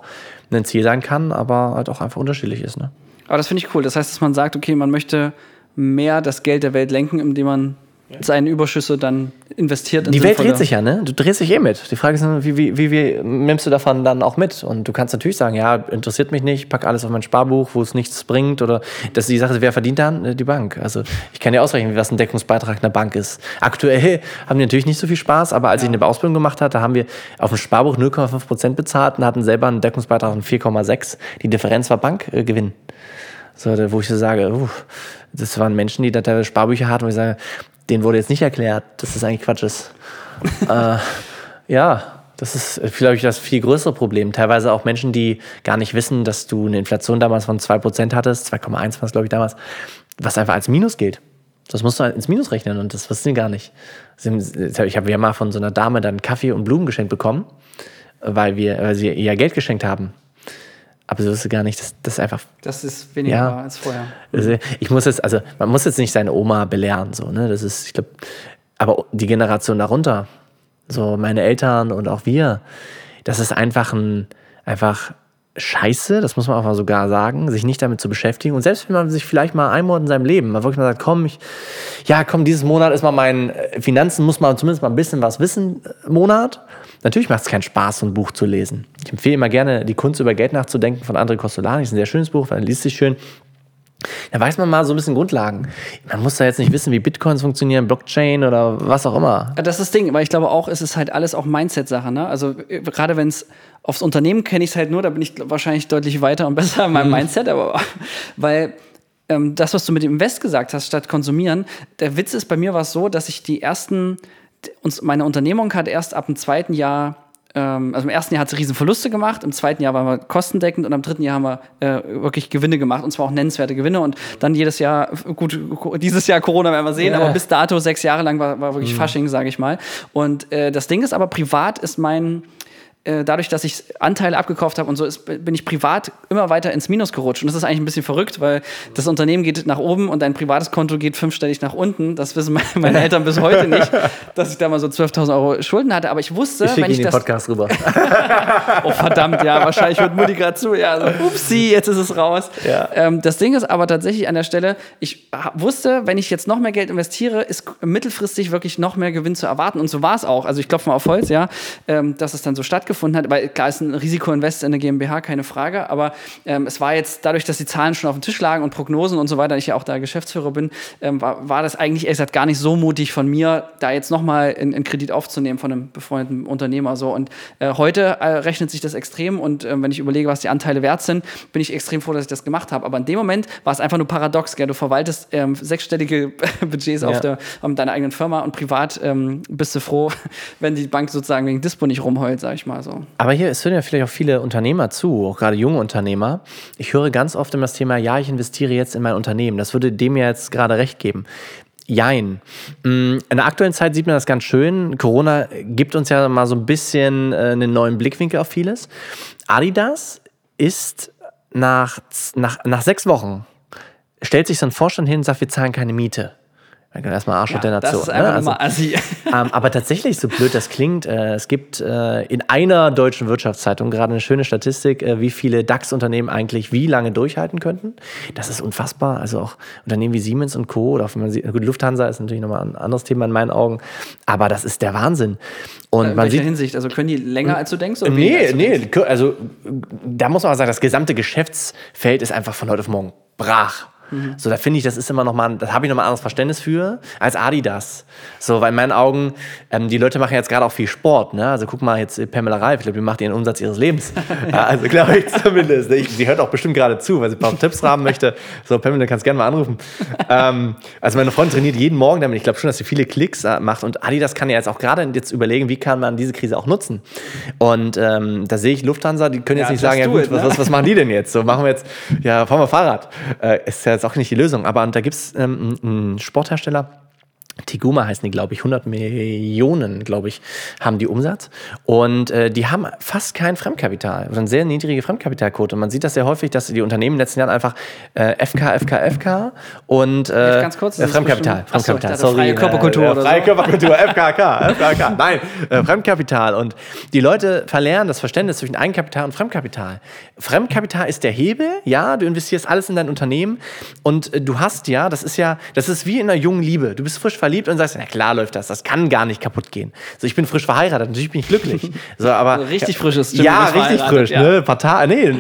ein Ziel sein kann, aber halt auch einfach unterschiedlich ist. Ne? Aber das finde ich cool. Das heißt, dass man sagt, okay, man möchte mehr das Geld der Welt lenken, indem man seine Überschüsse dann investiert. In die Welt dreht sich ja, ne? Du drehst dich eh mit. Die Frage ist, wie, wie, wie, wie, nimmst du davon dann auch mit? Und du kannst natürlich sagen, ja, interessiert mich nicht, pack alles auf mein Sparbuch, wo es nichts bringt. Oder das ist die Sache, wer verdient dann? Äh, die Bank. Also ich kann ja ausrechnen, was ein Deckungsbeitrag einer Bank ist. Aktuell haben die natürlich nicht so viel Spaß, aber als ja. ich eine Ausbildung gemacht hatte, haben wir auf dem Sparbuch 0,5 Prozent bezahlt und hatten selber einen Deckungsbeitrag von 4,6. Die Differenz war Bankgewinn. Äh, so, wo ich so sage, uh, das waren Menschen, die da Sparbücher hatten, wo ich sage, denen wurde jetzt nicht erklärt, dass das eigentlich Quatsch ist. äh, ja, das ist vielleicht das viel größere Problem. Teilweise auch Menschen, die gar nicht wissen, dass du eine Inflation damals von 2% hattest, 2,1 war es, glaube ich, damals, was einfach als Minus gilt. Das musst du halt ins Minus rechnen und das wissen sie gar nicht. Ich habe ja mal von so einer Dame dann Kaffee und Blumen geschenkt bekommen, weil, wir, weil sie ihr Geld geschenkt haben. Aber so ist es gar nicht. Das, das ist einfach. Das ist weniger ja, als vorher. Also ich muss jetzt, also man muss jetzt nicht seine Oma belehren, so, ne? Das ist, ich glaube, aber die Generation darunter, so meine Eltern und auch wir, das ist einfach ein, einfach scheiße, das muss man einfach sogar sagen, sich nicht damit zu beschäftigen. Und selbst wenn man sich vielleicht mal einen Monat in seinem Leben mal wirklich mal sagt, komm, ich, ja, komm, dieses Monat ist mal mein äh, Finanzen, muss man zumindest mal ein bisschen was wissen, äh, Monat. Natürlich macht es keinen Spaß, so ein Buch zu lesen. Ich empfehle immer gerne, die Kunst über Geld nachzudenken von André Costolani. Das ist ein sehr schönes Buch, weil er liest sich schön. Da weiß man mal so ein bisschen Grundlagen. Man muss da jetzt nicht wissen, wie Bitcoins funktionieren, Blockchain oder was auch immer. Ja, das ist das Ding, weil ich glaube auch, es ist halt alles auch Mindset-Sache. Ne? Also gerade wenn es aufs Unternehmen kenne ich es halt nur, da bin ich wahrscheinlich deutlich weiter und besser in meinem mhm. Mindset, aber weil ähm, das, was du mit dem Invest gesagt hast, statt konsumieren, der Witz ist, bei mir war es so, dass ich die ersten, uns, meine Unternehmung hat erst ab dem zweiten Jahr also im ersten Jahr hat sie riesen Verluste gemacht, im zweiten Jahr waren wir kostendeckend und am dritten Jahr haben wir äh, wirklich Gewinne gemacht und zwar auch nennenswerte Gewinne und dann jedes Jahr, gut, dieses Jahr Corona werden wir sehen, ja. aber bis dato sechs Jahre lang war, war wirklich mhm. Fasching, sage ich mal. Und äh, das Ding ist aber, privat ist mein äh, dadurch, dass ich Anteile abgekauft habe und so, ist, bin ich privat immer weiter ins Minus gerutscht. Und das ist eigentlich ein bisschen verrückt, weil das Unternehmen geht nach oben und dein privates Konto geht fünfstellig nach unten. Das wissen meine Eltern bis heute nicht, dass ich da mal so 12.000 Euro Schulden hatte. Aber ich wusste, ich wenn ich den das Podcast rüber. oh verdammt, ja, wahrscheinlich wird Mutti gerade zu. Ja, so, upsie, jetzt ist es raus. Ja. Ähm, das Ding ist aber tatsächlich an der Stelle, ich wusste, wenn ich jetzt noch mehr Geld investiere, ist mittelfristig wirklich noch mehr Gewinn zu erwarten. Und so war es auch. Also ich klopfe mal auf Holz, ja, ähm, dass es dann so stattgefunden stattgefunden hat. Weil klar ist ein Risikoinvest in der GmbH, keine Frage. Aber ähm, es war jetzt dadurch, dass die Zahlen schon auf dem Tisch lagen und Prognosen und so weiter, ich ja auch da Geschäftsführer bin, ähm, war, war das eigentlich ehrlich gesagt gar nicht so mutig von mir, da jetzt nochmal einen Kredit aufzunehmen von einem befreundeten Unternehmer. So. Und äh, heute äh, rechnet sich das extrem und äh, wenn ich überlege, was die Anteile wert sind, bin ich extrem froh, dass ich das gemacht habe. Aber in dem Moment war es einfach nur paradox. Gell? Du verwaltest ähm, sechsstellige Budgets ja. auf, der, auf deiner eigenen Firma und privat ähm, bist du froh, wenn die Bank sozusagen wegen Dispo nicht rumheult, sag ich mal so. Aber hier, es hören ja vielleicht auch viele Unternehmer zu, auch gerade junge Unternehmer. Ich höre ganz oft immer das Thema, ja, ich investiere jetzt in mein Unternehmen. Das würde dem ja jetzt gerade recht geben. Jein. Mm, in der aktuellen Zeit sieht man das ganz schön. Corona gibt uns ja mal so ein bisschen äh, einen neuen Blickwinkel auf vieles. Adidas ist nach, nach, nach sechs Wochen, stellt sich so ein Vorstand hin und sagt, wir zahlen keine Miete. Erstmal Arschloch ja, der Nation. Das ist einfach ne? also, ähm, aber tatsächlich, so blöd das klingt, äh, es gibt äh, in einer deutschen Wirtschaftszeitung gerade eine schöne Statistik, äh, wie viele DAX-Unternehmen eigentlich wie lange durchhalten könnten. Das ist unfassbar. Also auch Unternehmen wie Siemens und Co. oder wenn man sieht, gut, Lufthansa ist natürlich nochmal ein anderes Thema in meinen Augen. Aber das ist der Wahnsinn. Und in welcher sieht, Hinsicht? Also können die länger als du denkst? Oder nee, nee. Also da muss man sagen, das gesamte Geschäftsfeld ist einfach von heute auf morgen brach. Mhm. So, da finde ich, das ist immer noch mal, da habe ich noch mal ein anderes Verständnis für als Adidas. So, weil in meinen Augen, ähm, die Leute machen jetzt gerade auch viel Sport, ne? Also guck mal jetzt Pamela Reif, ich glaube, die macht ihren Umsatz ihres Lebens. ja, also glaube ich zumindest. Ich, sie hört auch bestimmt gerade zu, weil sie ein paar Tipps haben möchte. So, Pamela, kannst gerne mal anrufen. ähm, also meine Freundin trainiert jeden Morgen damit. Ich glaube schon, dass sie viele Klicks äh, macht. Und Adidas kann ja jetzt auch gerade jetzt überlegen, wie kann man diese Krise auch nutzen. Und ähm, da sehe ich Lufthansa, die können jetzt ja, nicht sagen, ja gut, it, ne? was, was, machen die denn jetzt? So, machen wir jetzt, ja, fahren wir Fahrrad. Äh, ist ja jetzt auch nicht die Lösung. Aber da gibt es ähm, einen Sporthersteller, Tiguma heißen die, glaube ich, 100 Millionen, glaube ich, haben die Umsatz. Und äh, die haben fast kein Fremdkapital oder eine sehr niedrige Fremdkapitalquote. Man sieht das sehr häufig, dass die Unternehmen in den letzten Jahren einfach äh, FK, FK, FK und äh, ganz kurz, äh, Fremdkapital. Fremdkapital, Achso, sorry. Freie Körperkultur äh, Freie so. Körperkultur, FKK, FKK. Nein, äh, Fremdkapital. Und die Leute verlernen das Verständnis zwischen Eigenkapital und Fremdkapital. Fremdkapital ist der Hebel, ja, du investierst alles in dein Unternehmen und äh, du hast ja, das ist ja, das ist wie in einer jungen Liebe. Du bist frisch verliebt verliebt und sagst, na klar läuft das, das kann gar nicht kaputt gehen. So, ich bin frisch verheiratet, natürlich bin ich glücklich. So, aber also richtig frisches Stimmt, Ja, richtig frisch, ja. ne? Paar nee,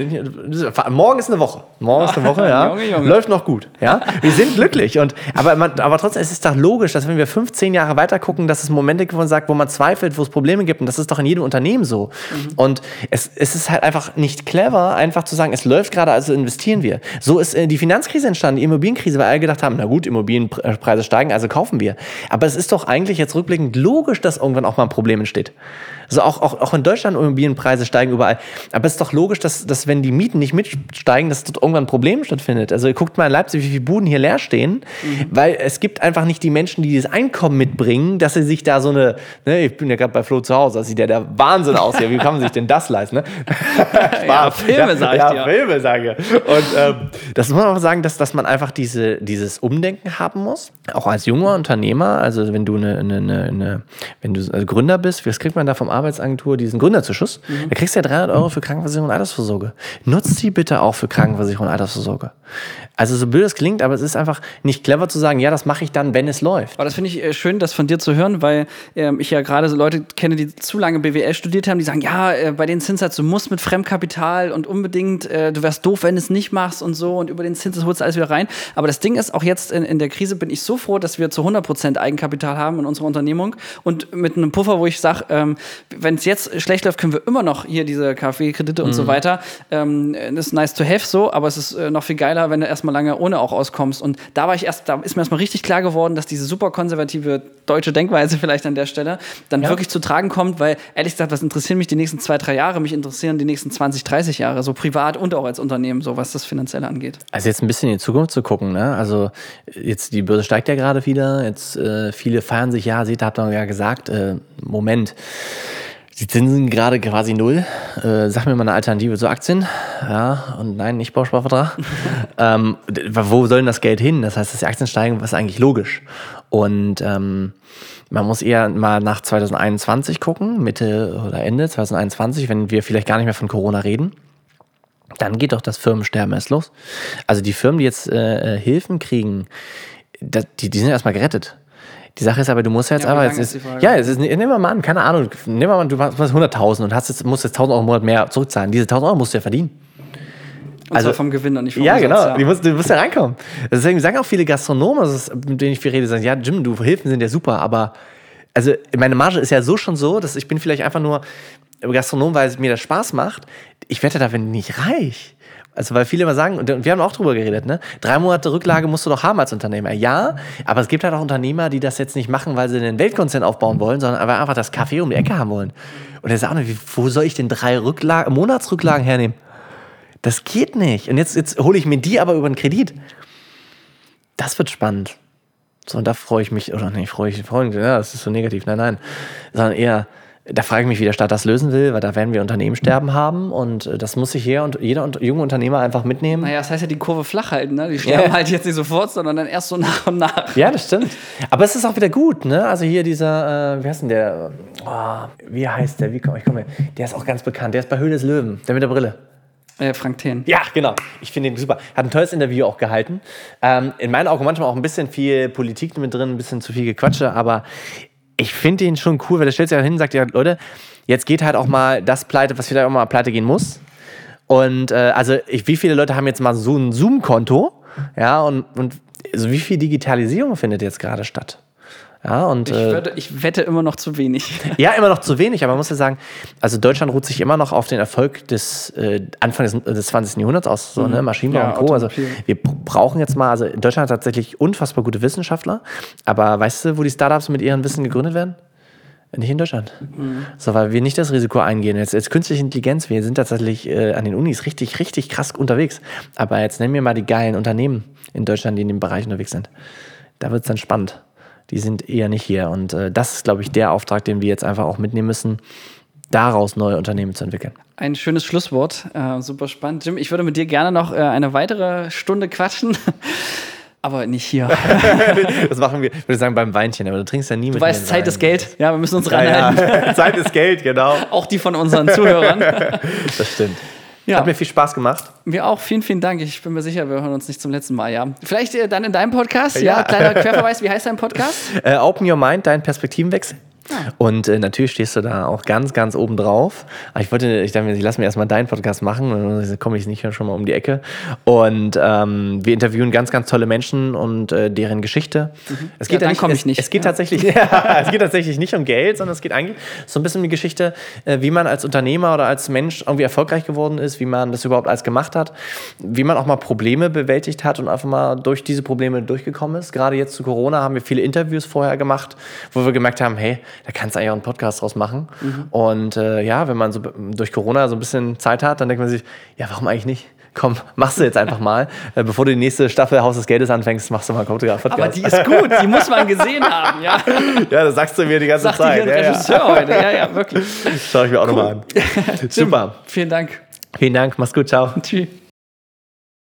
morgen ist eine Woche. Morgen ist eine Woche, ja. Junge, Junge. Läuft noch gut, ja. Wir sind glücklich und, aber, man, aber trotzdem, es ist doch logisch, dass wenn wir 15 Jahre weiter gucken, dass es Momente gibt, wo man sagt, wo man zweifelt, wo es Probleme gibt und das ist doch in jedem Unternehmen so. Mhm. Und es, es ist halt einfach nicht clever, einfach zu sagen, es läuft gerade, also investieren wir. So ist äh, die Finanzkrise entstanden, die Immobilienkrise, weil alle gedacht haben, na gut, Immobilienpreise steigen, also kaufen wir. Aber es ist doch eigentlich jetzt rückblickend logisch, dass irgendwann auch mal ein Problem entsteht. Also auch, auch, auch in Deutschland Immobilienpreise steigen überall. Aber es ist doch logisch, dass, dass wenn die Mieten nicht mitsteigen, dass dort irgendwann ein Problem stattfindet. Also ihr guckt mal in Leipzig, wie viele Buden hier leer stehen, mhm. weil es gibt einfach nicht die Menschen, die das Einkommen mitbringen, dass sie sich da so eine, ne, ich bin ja gerade bei Flo zu Hause, das sieht ja der Wahnsinn aus hier. Wie kann man sich denn das leisten? Ne? ja, Filme, sag ich ja, ja, Filme, sage Und ähm, das muss man auch sagen, dass, dass man einfach diese, dieses Umdenken haben muss. Auch als junger Unternehmer, also wenn du eine, eine, eine wenn du Gründer bist, was kriegt man da vom Arbeitsagentur diesen Gründerzuschuss. Mhm. Da kriegst du ja 300 Euro für Krankenversicherung und Altersvorsorge. Nutzt die bitte auch für Krankenversicherung und Altersvorsorge. Also so blöd es klingt, aber es ist einfach nicht clever zu sagen, ja, das mache ich dann, wenn es läuft. Aber das finde ich äh, schön, das von dir zu hören, weil ähm, ich ja gerade so Leute kenne, die zu lange BWL studiert haben, die sagen, ja, äh, bei den Zinssatz, du musst mit Fremdkapital und unbedingt, äh, du wärst doof, wenn du es nicht machst und so und über den Zinssatz holst du alles wieder rein. Aber das Ding ist, auch jetzt in, in der Krise bin ich so froh, dass wir zu 100% Eigenkapital haben in unserer Unternehmung und mit einem Puffer, wo ich sage, ähm, wenn es jetzt schlecht läuft, können wir immer noch hier diese KfW-Kredite mhm. und so mhm. weiter. Ähm, das ist nice to have so, aber es ist äh, noch viel geiler, wenn du erstmal lange ohne auch auskommst. Und da war ich erst, da ist mir erstmal richtig klar geworden, dass diese super konservative deutsche Denkweise vielleicht an der Stelle dann ja. wirklich zu tragen kommt, weil ehrlich gesagt, was interessieren mich die nächsten zwei, drei Jahre? Mich interessieren die nächsten 20, 30 Jahre, so privat und auch als Unternehmen, so was das Finanzielle angeht. Also jetzt ein bisschen in die Zukunft zu gucken, ne? Also jetzt die Börse steigt ja gerade wieder, jetzt äh, viele feiern sich, ja, seht, habt ihr ja gesagt, äh, Moment. Die Zinsen gerade quasi null. Äh, sag mir mal eine Alternative zu Aktien. Ja, und nein, nicht Bausparvertrag. ähm, wo soll denn das Geld hin? Das heißt, dass die Aktien steigen, was ist eigentlich logisch. Und ähm, man muss eher mal nach 2021 gucken, Mitte oder Ende 2021, wenn wir vielleicht gar nicht mehr von Corona reden. Dann geht doch das Firmensterben erst los. Also die Firmen, die jetzt äh, äh Hilfen kriegen, die, die sind erstmal gerettet. Die Sache ist aber, du musst jetzt ja, aber, es ist, ja, es ist, nehmen wir mal an, keine Ahnung, nehmen wir mal, du hast 100.000 und hast jetzt, musst jetzt 1.000 Euro im Monat mehr zurückzahlen. Diese 1.000 Euro musst du ja verdienen. Und also vom Gewinn und nicht vom Ja, Umsatz, genau. Ja. Du, musst, du musst ja reinkommen. Deswegen sagen auch viele Gastronomen, also mit denen ich viel rede, sagen, ja, Jim, du Hilfen sind ja super, aber also meine Marge ist ja so schon so, dass ich bin vielleicht einfach nur Gastronom, weil es mir das Spaß macht. Ich werde da nicht reich. Also, weil viele immer sagen, und wir haben auch drüber geredet, ne? Drei Monate Rücklage musst du doch haben als Unternehmer. Ja, aber es gibt halt auch Unternehmer, die das jetzt nicht machen, weil sie einen Weltkonzern aufbauen wollen, sondern einfach das Kaffee um die Ecke haben wollen. Und er sagt wo soll ich denn drei Rücklagen, Monatsrücklagen hernehmen? Das geht nicht. Und jetzt, jetzt hole ich mir die aber über einen Kredit. Das wird spannend. So, und da freue ich mich, oder nicht, freue ich, mich, ja, das ist so negativ, nein, nein. Sondern eher, da frage ich mich, wie der Staat das lösen will, weil da werden wir Unternehmenssterben haben und äh, das muss sich hier und jeder junge Unternehmer einfach mitnehmen. Naja, das heißt ja die Kurve flach halten, ne? Die sterben ja. halt jetzt nicht sofort, sondern dann erst so nach und nach. Ja, das stimmt. Aber es ist auch wieder gut, ne? Also hier dieser, äh, wie heißt denn der? Oh, wie heißt der? Wie komm, ich komme, der ist auch ganz bekannt. Der ist bei Höhle des Löwen, der mit der Brille. Äh, Frank Thien. Ja, genau. Ich finde ihn super. Hat ein tolles Interview auch gehalten. Ähm, in meinen Augen manchmal auch ein bisschen viel Politik mit drin, ein bisschen zu viel Gequatsche, aber ich finde ihn schon cool, weil der stellt sich ja hin und sagt, ja, Leute, jetzt geht halt auch mal das pleite, was vielleicht auch mal pleite gehen muss. Und äh, also, ich, wie viele Leute haben jetzt mal so ein Zoom-Konto? Ja, und, und also wie viel Digitalisierung findet jetzt gerade statt? Ja, und, ich, äh, würde, ich wette immer noch zu wenig. Ja, immer noch zu wenig, aber man muss ja sagen, also Deutschland ruht sich immer noch auf den Erfolg des äh, Anfang des, des 20. Jahrhunderts aus, so, ne? Mhm. Maschinenbau ja, und Co. Also wir brauchen jetzt mal, also Deutschland hat tatsächlich unfassbar gute Wissenschaftler, aber weißt du, wo die Startups mit ihrem Wissen gegründet werden? Nicht in Deutschland. Mhm. So, weil wir nicht das Risiko eingehen. Jetzt, jetzt künstliche Intelligenz, wir sind tatsächlich äh, an den Unis richtig, richtig krass unterwegs. Aber jetzt nennen wir mal die geilen Unternehmen in Deutschland, die in dem Bereich unterwegs sind. Da wird es dann spannend die sind eher nicht hier. Und äh, das ist, glaube ich, der Auftrag, den wir jetzt einfach auch mitnehmen müssen, daraus neue Unternehmen zu entwickeln. Ein schönes Schlusswort. Äh, super spannend. Jim, ich würde mit dir gerne noch äh, eine weitere Stunde quatschen. aber nicht hier. das machen wir, würde sagen, beim Weinchen, aber du trinkst ja nie du mit. Du weißt, Zeit ist Geld. Ja, wir müssen uns ja, ranhalten. Ja. Zeit ist Geld, genau. Auch die von unseren Zuhörern. das stimmt. Ja. Hat mir viel Spaß gemacht. Mir auch. Vielen, vielen Dank. Ich bin mir sicher, wir hören uns nicht zum letzten Mal, ja. Vielleicht äh, dann in deinem Podcast. Ja, ja kleiner Querverweis. Wie heißt dein Podcast? Äh, Open Your Mind, dein Perspektivenwechsel. Und äh, natürlich stehst du da auch ganz, ganz oben drauf. Aber ich wollte, ich dachte mir, ich lass mir erstmal deinen Podcast machen, dann komme ich nicht schon mal um die Ecke. Und ähm, wir interviewen ganz, ganz tolle Menschen und äh, deren Geschichte. Mhm. Es geht ja, dann komme ich nicht. Es geht, ja. tatsächlich, ja, es geht tatsächlich nicht um Geld, sondern es geht eigentlich so ein bisschen um die Geschichte, äh, wie man als Unternehmer oder als Mensch irgendwie erfolgreich geworden ist, wie man das überhaupt alles gemacht hat, wie man auch mal Probleme bewältigt hat und einfach mal durch diese Probleme durchgekommen ist. Gerade jetzt zu Corona haben wir viele Interviews vorher gemacht, wo wir gemerkt haben, hey, da kannst du eigentlich auch einen Podcast draus machen. Mhm. Und äh, ja, wenn man so durch Corona so ein bisschen Zeit hat, dann denkt man sich, ja, warum eigentlich nicht? Komm, machst du jetzt einfach mal. Äh, bevor du die nächste Staffel Haus des Geldes anfängst, machst du mal einen Podcast. Aber die ist gut, die muss man gesehen haben, ja. Ja, das sagst du mir die ganze Sagt Zeit. Ja, Regisseur ja. heute, ja, ja, wirklich. Schau ich mir auch cool. nochmal an. Super. Vielen Dank. Vielen Dank, mach's gut, ciao. Tschüss.